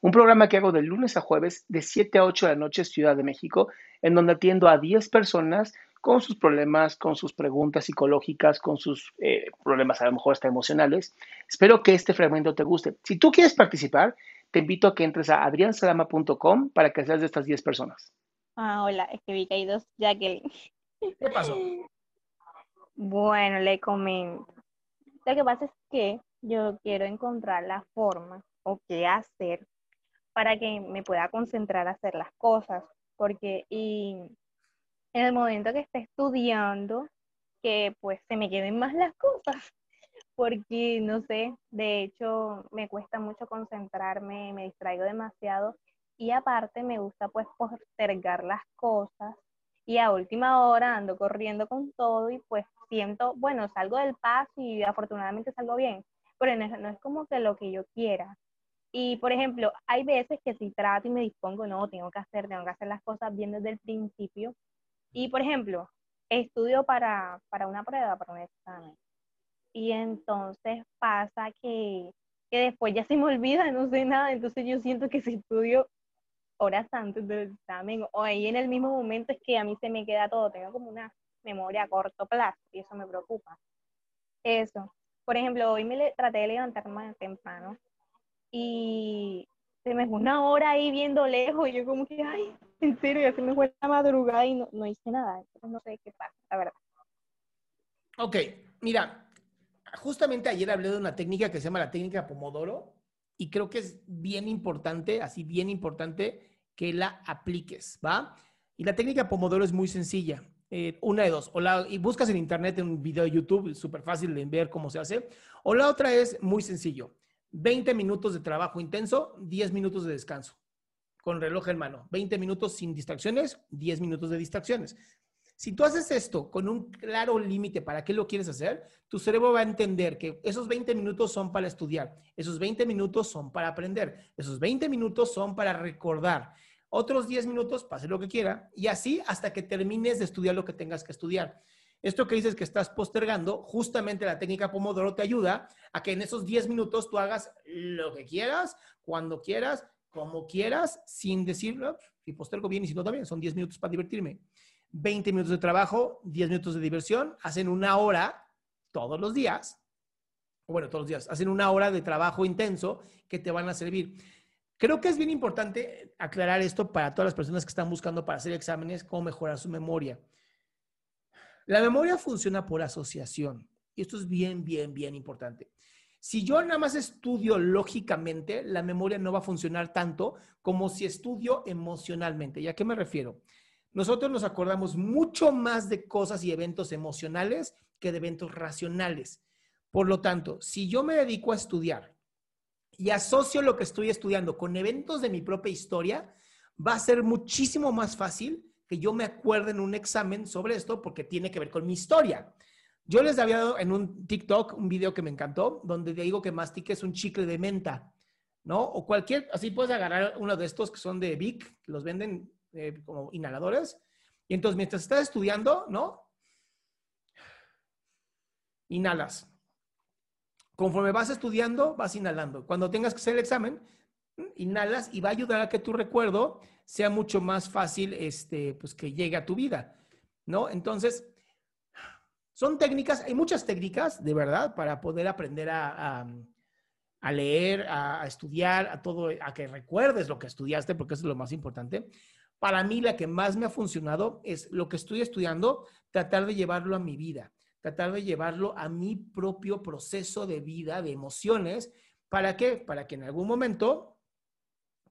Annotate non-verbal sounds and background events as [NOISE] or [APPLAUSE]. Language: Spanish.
Un programa que hago de lunes a jueves de 7 a 8 de la noche Ciudad de México, en donde atiendo a 10 personas con sus problemas, con sus preguntas psicológicas, con sus eh, problemas a lo mejor hasta emocionales. Espero que este fragmento te guste. Si tú quieres participar, te invito a que entres a adriansalama.com para que seas de estas 10 personas. Ah, hola, es que vi que hay dos Jacqueline. ¿Qué pasó? Bueno, le comento. Lo que pasa es que yo quiero encontrar la forma o qué hacer para que me pueda concentrar a hacer las cosas, porque y en el momento que esté estudiando, que pues se me queden más las cosas, [LAUGHS] porque no sé, de hecho me cuesta mucho concentrarme, me distraigo demasiado y aparte me gusta pues postergar las cosas y a última hora ando corriendo con todo y pues siento, bueno, salgo del paso y afortunadamente salgo bien, pero no, no es como que lo que yo quiera. Y por ejemplo, hay veces que si trato y me dispongo, no, tengo que hacer, tengo que hacer las cosas bien desde el principio. Y por ejemplo, estudio para, para una prueba, para un examen. Y entonces pasa que, que después ya se me olvida, no sé nada, entonces yo siento que si estudio horas antes del examen o ahí en el mismo momento es que a mí se me queda todo, tengo como una memoria a corto plazo y eso me preocupa. Eso. Por ejemplo, hoy me le, traté de levantarme temprano y se me fue una hora ahí viendo lejos y yo como que, ay, en serio, ya se me fue la madrugada y no, no hice nada. Entonces no sé qué pasa, la verdad. Ok, mira, justamente ayer hablé de una técnica que se llama la técnica Pomodoro y creo que es bien importante, así bien importante, que la apliques, ¿va? Y la técnica Pomodoro es muy sencilla. Eh, una de dos, o la, y buscas en internet en un video de YouTube, súper fácil de ver cómo se hace, o la otra es muy sencillo, 20 minutos de trabajo intenso, 10 minutos de descanso, con reloj en mano, 20 minutos sin distracciones, 10 minutos de distracciones. Si tú haces esto con un claro límite para qué lo quieres hacer, tu cerebro va a entender que esos 20 minutos son para estudiar, esos 20 minutos son para aprender, esos 20 minutos son para recordar, otros 10 minutos, pase lo que quiera, y así hasta que termines de estudiar lo que tengas que estudiar. Esto que dices que estás postergando, justamente la técnica Pomodoro te ayuda a que en esos 10 minutos tú hagas lo que quieras, cuando quieras, como quieras, sin decirlo, si postergo bien y si no también, son 10 minutos para divertirme. 20 minutos de trabajo, 10 minutos de diversión, hacen una hora todos los días, bueno, todos los días, hacen una hora de trabajo intenso que te van a servir. Creo que es bien importante aclarar esto para todas las personas que están buscando para hacer exámenes, cómo mejorar su memoria. La memoria funciona por asociación y esto es bien, bien, bien importante. Si yo nada más estudio lógicamente, la memoria no va a funcionar tanto como si estudio emocionalmente. ¿Y a qué me refiero? Nosotros nos acordamos mucho más de cosas y eventos emocionales que de eventos racionales. Por lo tanto, si yo me dedico a estudiar y asocio lo que estoy estudiando con eventos de mi propia historia, va a ser muchísimo más fácil que yo me acuerde en un examen sobre esto porque tiene que ver con mi historia. Yo les había dado en un TikTok un video que me encantó, donde digo que mastique es un chicle de menta. ¿no? O cualquier, así puedes agarrar uno de estos que son de Vic, los venden eh, como inhaladores. Y entonces, mientras estás estudiando, ¿no? Inhalas. Conforme vas estudiando, vas inhalando. Cuando tengas que hacer el examen, inhalas y va a ayudar a que tu recuerdo sea mucho más fácil, este, pues que llegue a tu vida, ¿no? Entonces, son técnicas, hay muchas técnicas, de verdad, para poder aprender a, leer, a, estudiar, a todo, a que recuerdes lo que estudiaste, porque es lo más importante. Para mí, la que más me ha funcionado es lo que estoy estudiando, tratar de llevarlo a mi vida, tratar de llevarlo a mi propio proceso de vida, de emociones. ¿Para qué? Para que en algún momento,